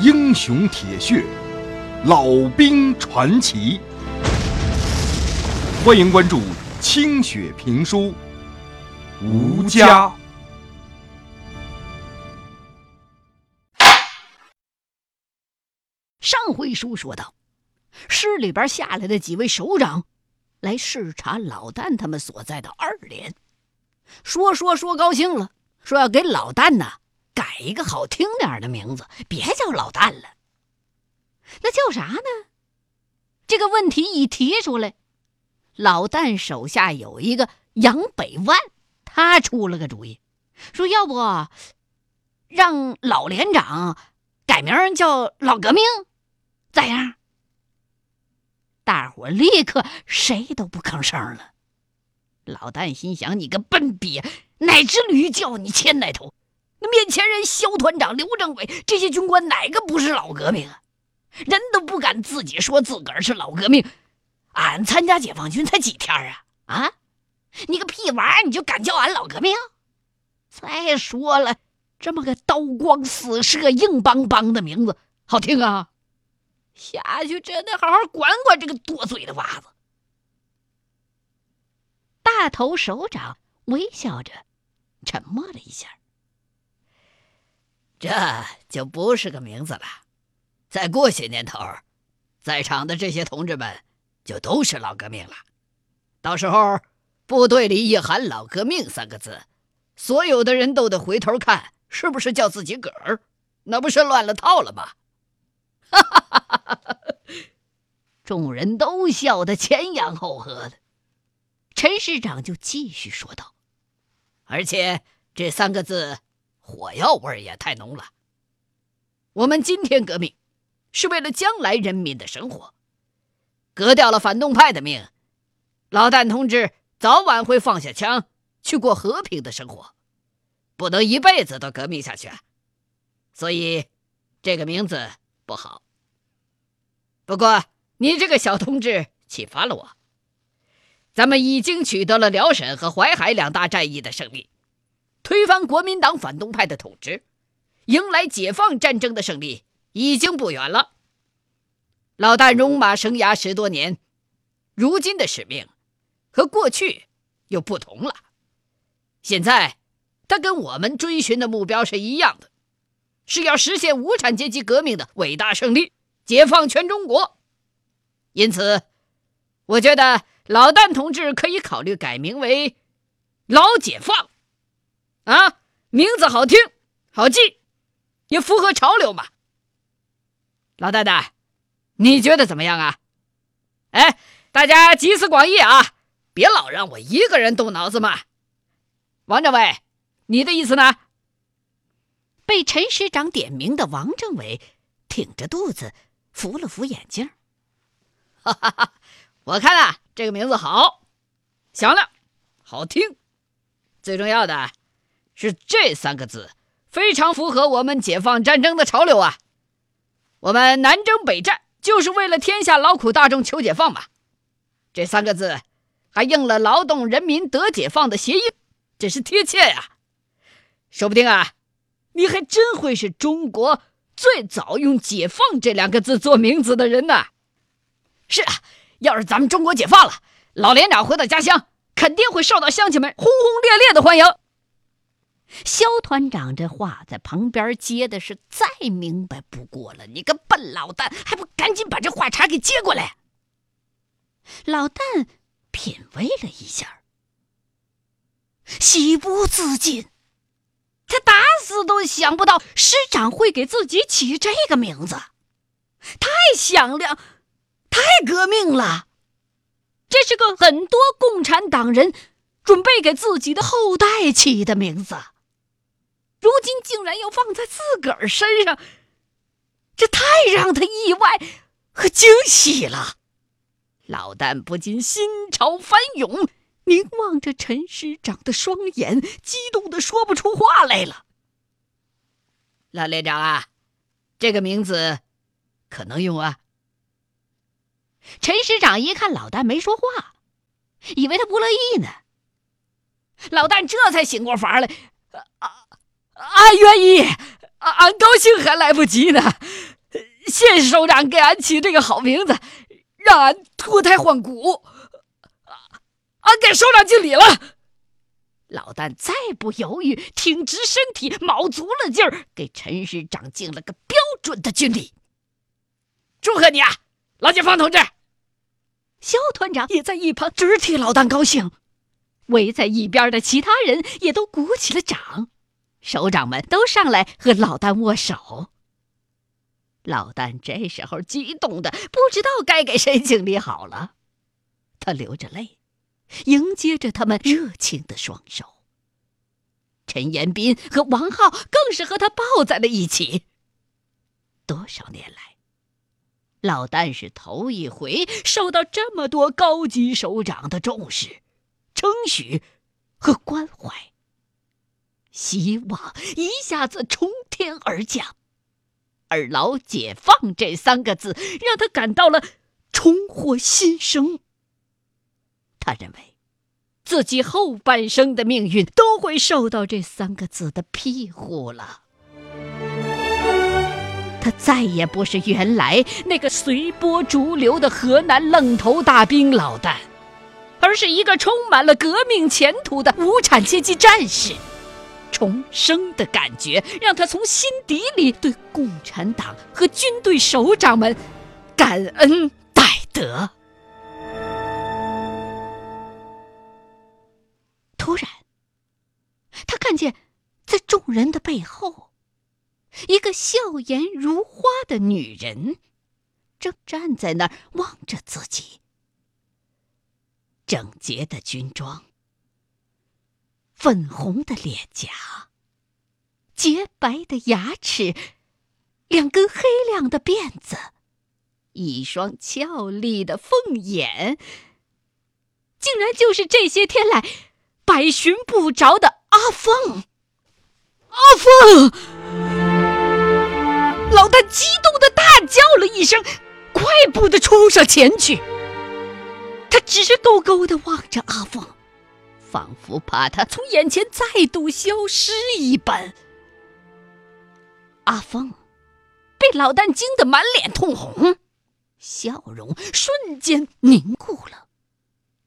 英雄铁血，老兵传奇。欢迎关注清雪评书，吴家。上回书说到，市里边下来的几位首长来视察老旦他们所在的二连，说说说高兴了，说要给老旦呢改一个好听点的名字，别叫老旦了。那叫啥呢？这个问题一提出来，老旦手下有一个杨北万，他出了个主意，说要不让老连长改名叫老革命。咋样？大伙立刻谁都不吭声了。老旦心想：“你个笨逼，哪只驴叫你牵哪头？那面前人肖团长、刘政委这些军官哪个不是老革命啊？人都不敢自己说自个儿是老革命。俺参加解放军才几天啊？啊，你个屁娃，你就敢叫俺老革命？再说了，这么个刀光四射、硬邦邦的名字，好听啊！”下去真得好好管管这个多嘴的娃子。大头首长微笑着，沉默了一下。这就不是个名字了。再过些年头，在场的这些同志们就都是老革命了。到时候部队里一喊“老革命”三个字，所有的人都得回头看，是不是叫自己个儿？那不是乱了套了吗？哈哈哈哈哈！众人都笑得前仰后合的。陈师长就继续说道：“而且这三个字，火药味也太浓了。我们今天革命，是为了将来人民的生活。革掉了反动派的命，老旦同志早晚会放下枪，去过和平的生活，不能一辈子都革命下去。所以，这个名字。”不好。不过你这个小同志启发了我。咱们已经取得了辽沈和淮海两大战役的胜利，推翻国民党反动派的统治，迎来解放战争的胜利已经不远了。老旦戎马生涯十多年，如今的使命和过去又不同了。现在他跟我们追寻的目标是一样的。是要实现无产阶级革命的伟大胜利，解放全中国。因此，我觉得老旦同志可以考虑改名为“老解放”。啊，名字好听，好记，也符合潮流嘛。老太太，你觉得怎么样啊？哎，大家集思广益啊，别老让我一个人动脑子嘛。王政委，你的意思呢？被陈师长点名的王政委挺着肚子，扶了扶眼镜。哈哈哈！我看啊，这个名字好，响亮，好听。最重要的是这三个字非常符合我们解放战争的潮流啊！我们南征北战就是为了天下劳苦大众求解放嘛。这三个字还应了“劳动人民得解放”的谐音，真是贴切呀！说不定啊。你还真会是中国最早用“解放”这两个字做名字的人呢！是啊，要是咱们中国解放了，老连长回到家乡，肯定会受到乡亲们轰轰烈烈的欢迎。肖团长这话在旁边接的是再明白不过了。你个笨老蛋，还不赶紧把这话茬给接过来！老旦品味了一下，喜不自禁。他打死都想不到师长会给自己起这个名字，太响亮，太革命了。这是个很多共产党人准备给自己的后代起的名字，竟然要放在自个儿身上，这太让他意外和惊喜了。老旦不禁心潮翻涌。凝望着陈师长的双眼，激动的说不出话来了。老连长啊，这个名字可能用啊？陈师长一看老旦没说话，以为他不乐意呢。老旦这才醒过法来，啊，俺愿意，俺高兴还来不及呢。谢谢首长给俺起这个好名字，让俺脱胎换骨。俺给首长敬礼了。老旦再不犹豫，挺直身体，卯足了劲儿，给陈师长敬了个标准的军礼。祝贺你啊，老解放同志！肖团长也在一旁直替老旦高兴，围在一边的其他人也都鼓起了掌，首长们都上来和老旦握手。老旦这时候激动的不知道该给谁敬礼好了，他流着泪，迎接着他们热情的双手。陈延斌和王浩更是和他抱在了一起。多少年来，老旦是头一回受到这么多高级首长的重视、称许和关怀，希望一下子从天而降。而“老解放”这三个字，让他感到了重获新生。他认为，自己后半生的命运都会受到这三个字的庇护了。他再也不是原来那个随波逐流的河南愣头大兵老旦，而是一个充满了革命前途的无产阶级战士。重生的感觉让他从心底里对共产党和军队首长们感恩戴德。突然，他看见在众人的背后，一个笑颜如花的女人正站在那儿望着自己。整洁的军装。粉红的脸颊，洁白的牙齿，两根黑亮的辫子，一双俏丽的凤眼，竟然就是这些天来百寻不着的阿凤。阿凤！老大激动的大叫了一声，快步的冲上前去。他直勾勾的望着阿凤。仿佛怕他从眼前再度消失一般。阿凤被老旦惊得满脸通红，笑容瞬间凝固了，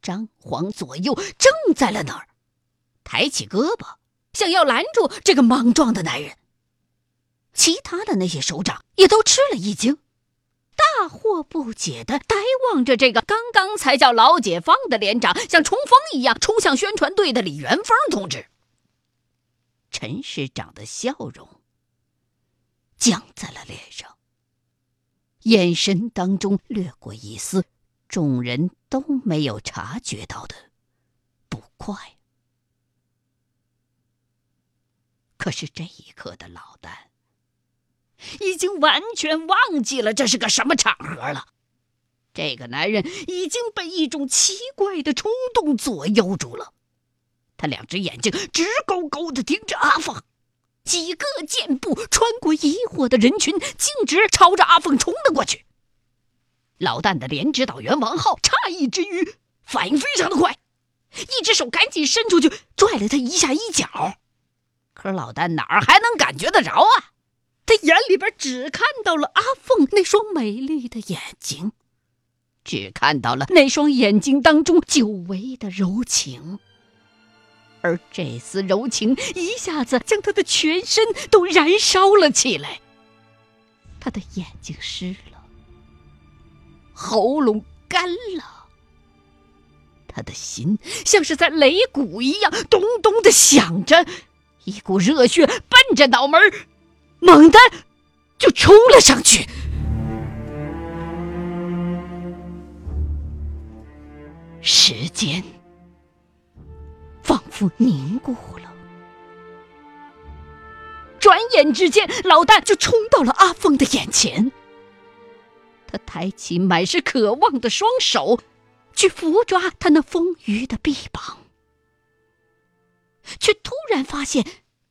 张皇左右怔在了那儿，抬起胳膊想要拦住这个莽撞的男人。其他的那些首长也都吃了一惊。大惑不解的呆望着这个刚刚才叫老解放的连长，像冲锋一样冲向宣传队的李元芳同志。陈师长的笑容僵在了脸上，眼神当中掠过一丝众人都没有察觉到的不快。可是这一刻的老旦。已经完全忘记了这是个什么场合了。这个男人已经被一种奇怪的冲动左右住了，他两只眼睛直勾勾的盯着阿凤，几个箭步穿过疑惑的人群，径直朝着阿凤冲了过去。老旦的连指导员王浩诧异之余，反应非常的快，一只手赶紧伸出去拽了他一下衣角，可老旦哪儿还能感觉得着啊？他眼里边只看到了阿凤那双美丽的眼睛，只看到了那双眼睛当中久违的柔情，而这丝柔情一下子将他的全身都燃烧了起来。他的眼睛湿了，喉咙干了，他的心像是在擂鼓一样咚咚的响着，一股热血奔着脑门儿。猛地，就冲了上去。时间仿佛凝固了，转眼之间，老旦就冲到了阿凤的眼前。他抬起满是渴望的双手，去扶抓他那丰腴的臂膀，却突然发现。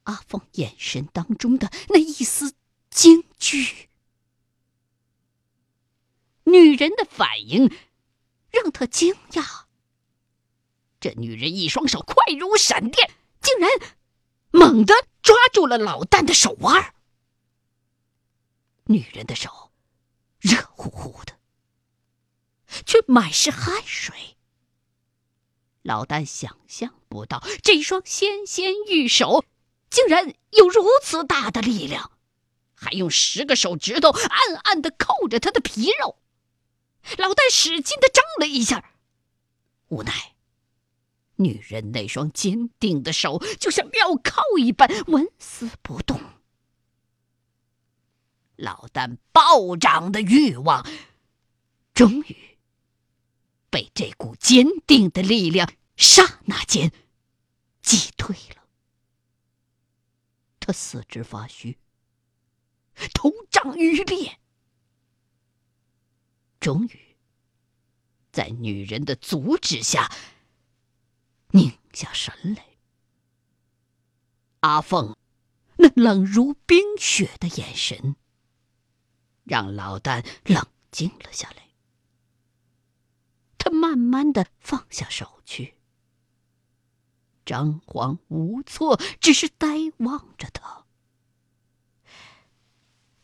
阿凤眼神当中的那一丝惊惧，女人的反应让他惊讶。这女人一双手快如闪电，竟然猛地抓住了老旦的手腕。女人的手热乎乎的，却满是汗水。老旦想象不到，这一双纤纤玉手竟然有如此大的力量，还用十个手指头暗暗的扣着他的皮肉。老旦使劲的挣了一下，无奈，女人那双坚定的手就像镣铐一般纹丝不动。老旦暴涨的欲望，终于被这股坚定的力量刹那间击退了。他四肢发虚，头胀欲裂，终于在女人的阻止下拧下神来。阿凤那冷如冰雪的眼神。让老旦冷静了下来，他慢慢的放下手去，张皇无措，只是呆望着他。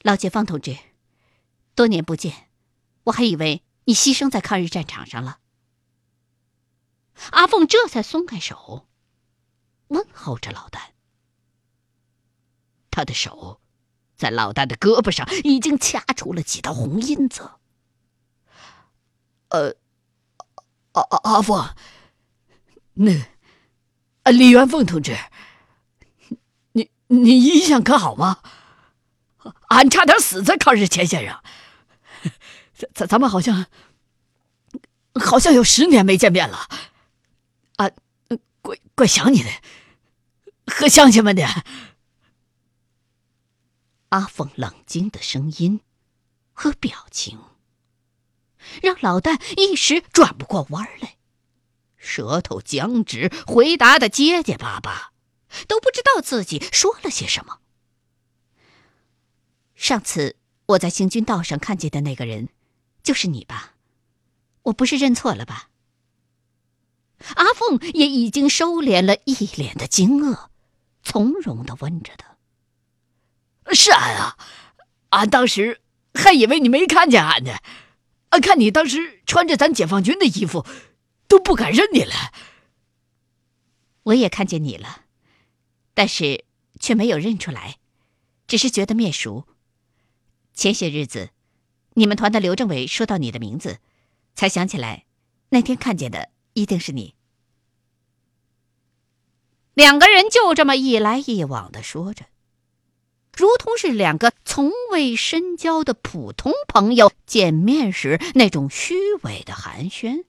老解放同志，多年不见，我还以为你牺牲在抗日战场上了。阿凤这才松开手，问候着老旦，他的手。在老旦的胳膊上已经掐出了几道红印子。呃，阿阿阿凤，那，李元凤同志，你你印象可好吗？俺差点死在抗日前线上，咱咱们好像好像有十年没见面了，啊，怪怪想你的，和乡亲们的。阿凤冷静的声音和表情，让老旦一时转不过弯来，舌头僵直，回答的结结巴巴，都不知道自己说了些什么。上次我在行军道上看见的那个人，就是你吧？我不是认错了吧？阿凤也已经收敛了一脸的惊愕，从容的问着他。是俺啊，俺当时还以为你没看见俺呢，俺看你当时穿着咱解放军的衣服，都不敢认你了。我也看见你了，但是却没有认出来，只是觉得面熟。前些日子，你们团的刘政委说到你的名字，才想起来，那天看见的一定是你。两个人就这么一来一往的说着。如同是两个从未深交的普通朋友见面时那种虚伪的寒暄，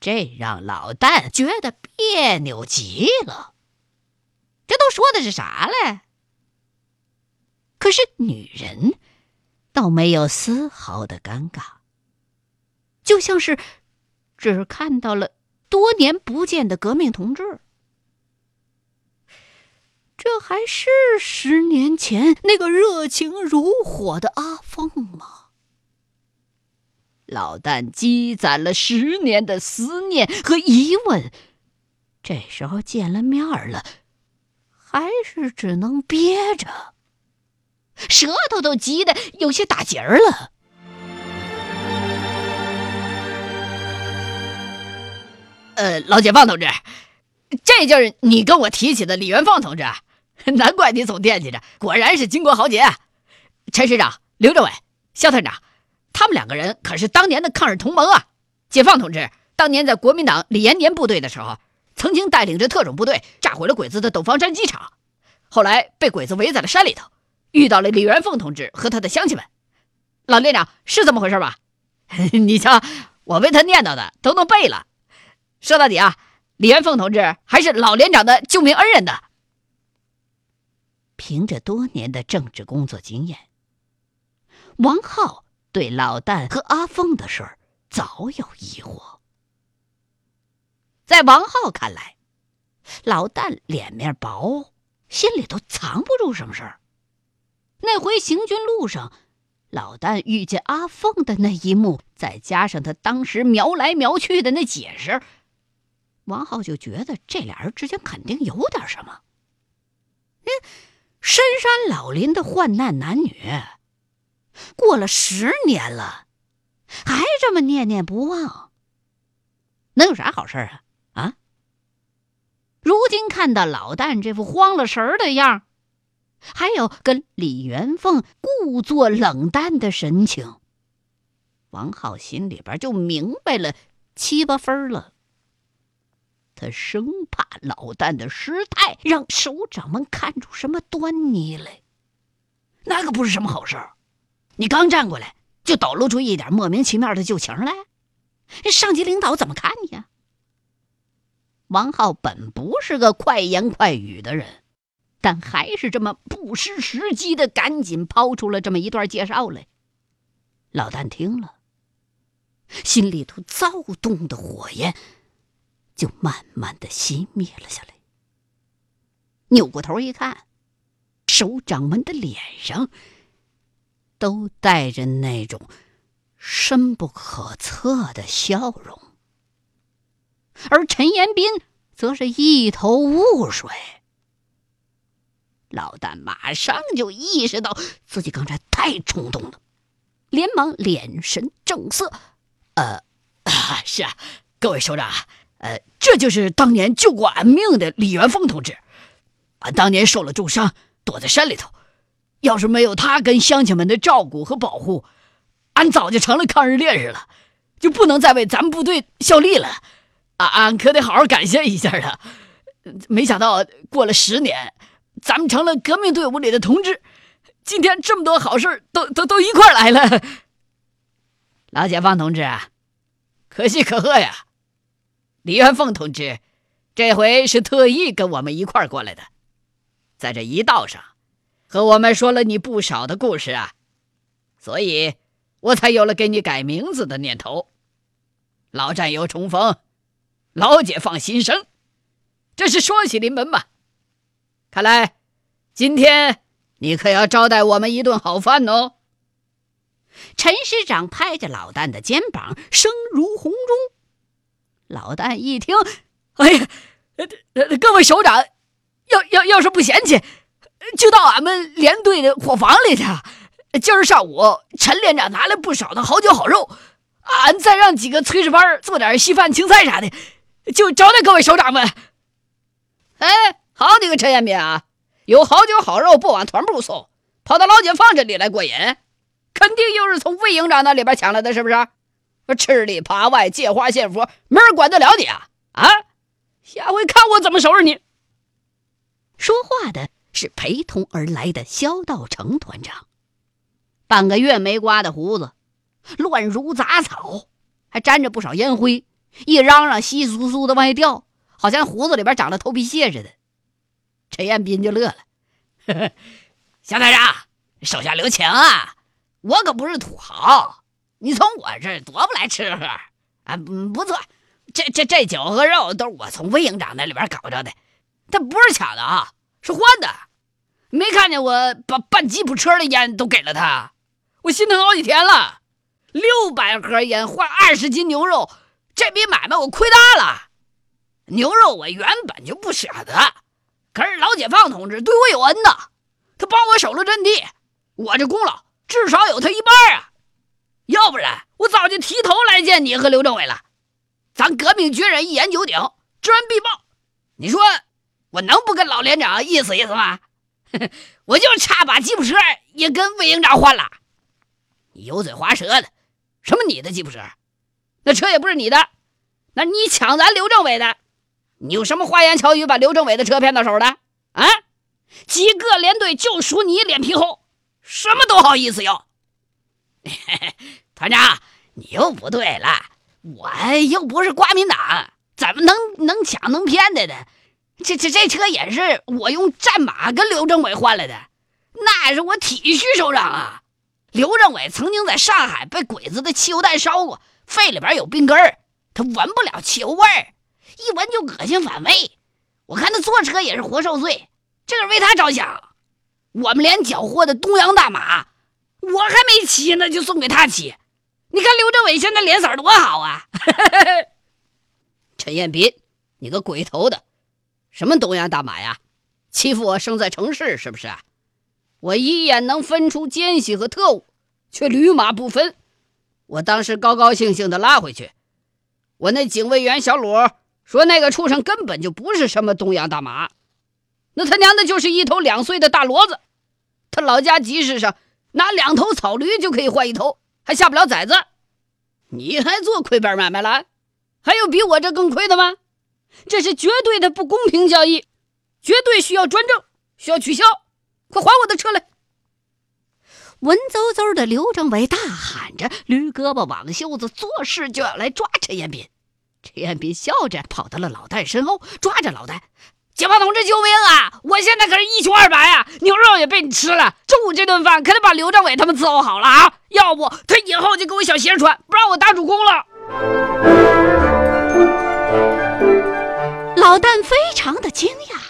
这让老旦觉得别扭极了。这都说的是啥嘞？可是女人倒没有丝毫的尴尬，就像是只看到了多年不见的革命同志。这还是十年前那个热情如火的阿凤吗？老旦积攒了十年的思念和疑问，这时候见了面了，还是只能憋着，舌头都急得有些打结儿了。呃，老解放同志，这就是你跟我提起的李元芳同志。难怪你总惦记着，果然是巾帼豪杰。陈师长、刘政委、肖团长，他们两个人可是当年的抗日同盟啊！解放同志当年在国民党李延年部队的时候，曾经带领着特种部队炸毁了鬼子的斗方山机场，后来被鬼子围在了山里头，遇到了李元凤同志和他的乡亲们。老连长是这么回事吧？你瞧，我为他念叨的都能背了。说到底啊，李元凤同志还是老连长的救命恩人呢。凭着多年的政治工作经验，王浩对老旦和阿凤的事儿早有疑惑。在王浩看来，老旦脸面薄，心里头藏不住什么事儿。那回行军路上，老旦遇见阿凤的那一幕，再加上他当时瞄来瞄去的那解释，王浩就觉得这俩人之间肯定有点什么。嗯。深山老林的患难男女，过了十年了，还这么念念不忘，能有啥好事啊？啊！如今看到老旦这副慌了神儿的样儿还有跟李元凤故作冷淡的神情，王浩心里边就明白了七八分了。他生怕老旦的失态让首长们看出什么端倪来，那可不是什么好事儿。你刚站过来，就抖露出一点莫名其妙的旧情来，上级领导怎么看你呀？王浩本不是个快言快语的人，但还是这么不失时机的赶紧抛出了这么一段介绍来。老旦听了，心里头躁动的火焰。就慢慢的熄灭了下来。扭过头一看，首长们的脸上都带着那种深不可测的笑容，而陈延斌则是一头雾水。老旦马上就意识到自己刚才太冲动了，连忙脸神正色：“呃啊，是啊，各位首长。”呃，这就是当年救过俺命的李元凤同志。俺当年受了重伤，躲在山里头。要是没有他跟乡亲们的照顾和保护，俺早就成了抗日烈士了，就不能再为咱们部队效力了。俺俺可得好好感谢一下他。没想到过了十年，咱们成了革命队伍里的同志。今天这么多好事都都都一块来了。老解放同志啊，可喜可贺呀！李元凤同志，这回是特意跟我们一块过来的，在这一道上，和我们说了你不少的故事啊，所以我才有了给你改名字的念头。老战友重逢，老解放新生，这是双喜临门嘛。看来今天你可要招待我们一顿好饭哦。陈师长拍着老旦的肩膀，声如洪钟。老旦一听，哎呀，各位首长，要要要是不嫌弃，就到俺们连队的伙房里去。今儿上午，陈连长拿来不少的好酒好肉，俺再让几个炊事班做点稀饭、青菜啥的，就招待各位首长们。哎，好你个陈延斌啊，有好酒好肉不往团部送，跑到老解放这里来过瘾，肯定又是从魏营长那里边抢来的，是不是？吃里扒外，借花献佛，没人管得了你啊！啊，下回看我怎么收拾你！说话的是陪同而来的肖道成团长，半个月没刮的胡子，乱如杂草，还沾着不少烟灰，一嚷嚷，稀疏疏的往外掉，好像胡子里边长了头皮屑似的。陈彦斌就乐了：“呵呵，肖团长，手下留情啊！我可不是土豪。”你从我这儿夺不来吃喝，啊，不错，这这这酒和肉都是我从魏营长那里边搞着的，他不是抢的啊，是换的。没看见我把半吉普车的烟都给了他，我心疼好几天了。六百盒烟换二十斤牛肉，这笔买卖我亏大了。牛肉我原本就不舍得，可是老解放同志对我有恩呐，他帮我守了阵地，我这功劳至少有他一半啊。要不然我早就提头来见你和刘政委了。咱革命军人一言九鼎，知恩必报。你说我能不跟老连长意思意思吗？我就差把吉普车也跟魏营长换了。油嘴滑舌的，什么你的吉普车？那车也不是你的，那你抢咱刘政委的。你有什么花言巧语把刘政委的车骗到手的？啊？几个连队就属你脸皮厚，什么都好意思要。团长，你又不对了，我又不是国民党，怎么能能抢能骗的呢？这这这车也是我用战马跟刘政委换来的，那是我体恤首长啊。刘政委曾经在上海被鬼子的汽油弹烧过，肺里边有病根儿，他闻不了汽油味儿，一闻就恶心反胃。我看他坐车也是活受罪，这是为他着想。我们连缴获的东洋大马。我还没骑呢，就送给他骑。你看刘政委现在脸色多好啊！陈彦斌，你个鬼头的，什么东洋大马呀？欺负我生在城市是不是？我一眼能分出奸细和特务，却驴马不分。我当时高高兴兴的拉回去，我那警卫员小鲁说那个畜生根本就不是什么东洋大马，那他娘的就是一头两岁的大骡子。他老家集市上拿两头草驴就可以换一头，还下不了崽子。你还做亏本买卖了？还有比我这更亏的吗？这是绝对的不公平交易，绝对需要专政，需要取消！快还我的车来！文绉绉的刘政委大喊着，捋胳膊挽袖子，作势就要来抓陈彦斌。陈彦斌笑着跑到了老戴身后，抓着老戴：“解放同志救命啊！我现在可是一穷二白啊，牛肉也被你吃了，中午这顿饭可得把刘政委他们伺候好了啊！要不他以后就给我小鞋穿，不让我打主公了。”老旦非常的惊讶。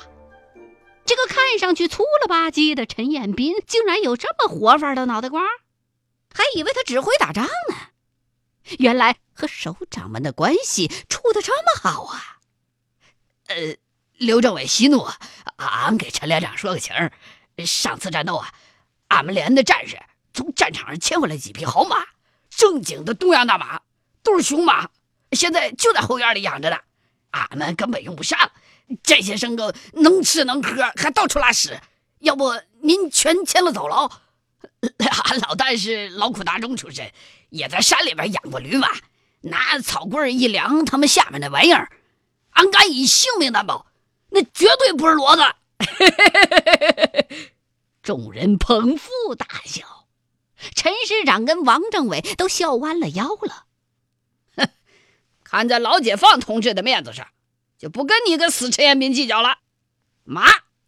这个看上去粗了吧唧的陈彦斌，竟然有这么活法的脑袋瓜，还以为他只会打仗呢。原来和首长们的关系处的这么好啊！呃，刘政委息怒，俺给陈连长说个情儿。上次战斗啊，俺们连的战士从战场上牵回来几匹好马，正经的东洋大马，都是雄马，现在就在后院里养着呢，俺们根本用不上。这些牲口能吃能喝，还到处拉屎，要不您全牵了走了？俺 老旦是劳苦大众出身，也在山里边养过驴马，拿草棍一量，他们下面那玩意儿，俺敢以性命担保，那绝对不是骡子。众人捧腹大笑，陈师长跟王政委都笑弯了腰了。看在老解放同志的面子上。就不跟你个死陈彦斌计较了，马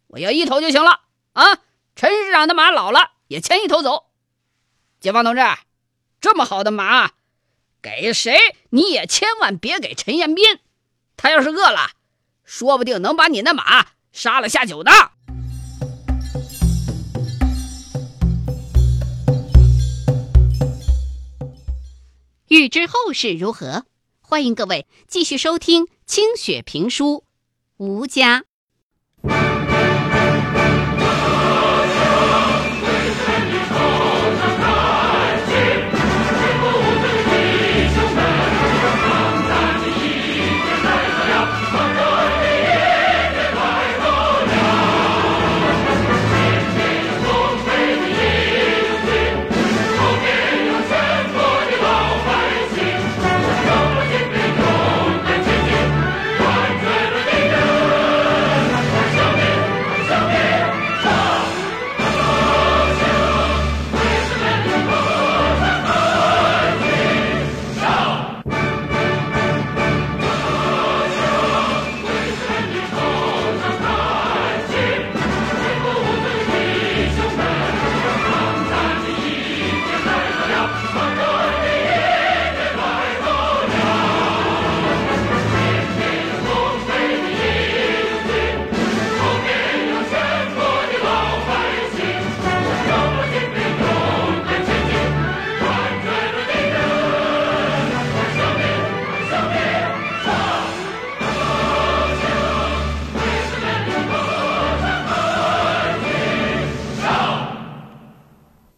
我要一头就行了啊！陈市长的马老了，也牵一头走。解放同志，这么好的马，给谁你也千万别给陈彦斌，他要是饿了，说不定能把你那马杀了下酒呢。欲知后事如何？欢迎各位继续收听清雪评书吴家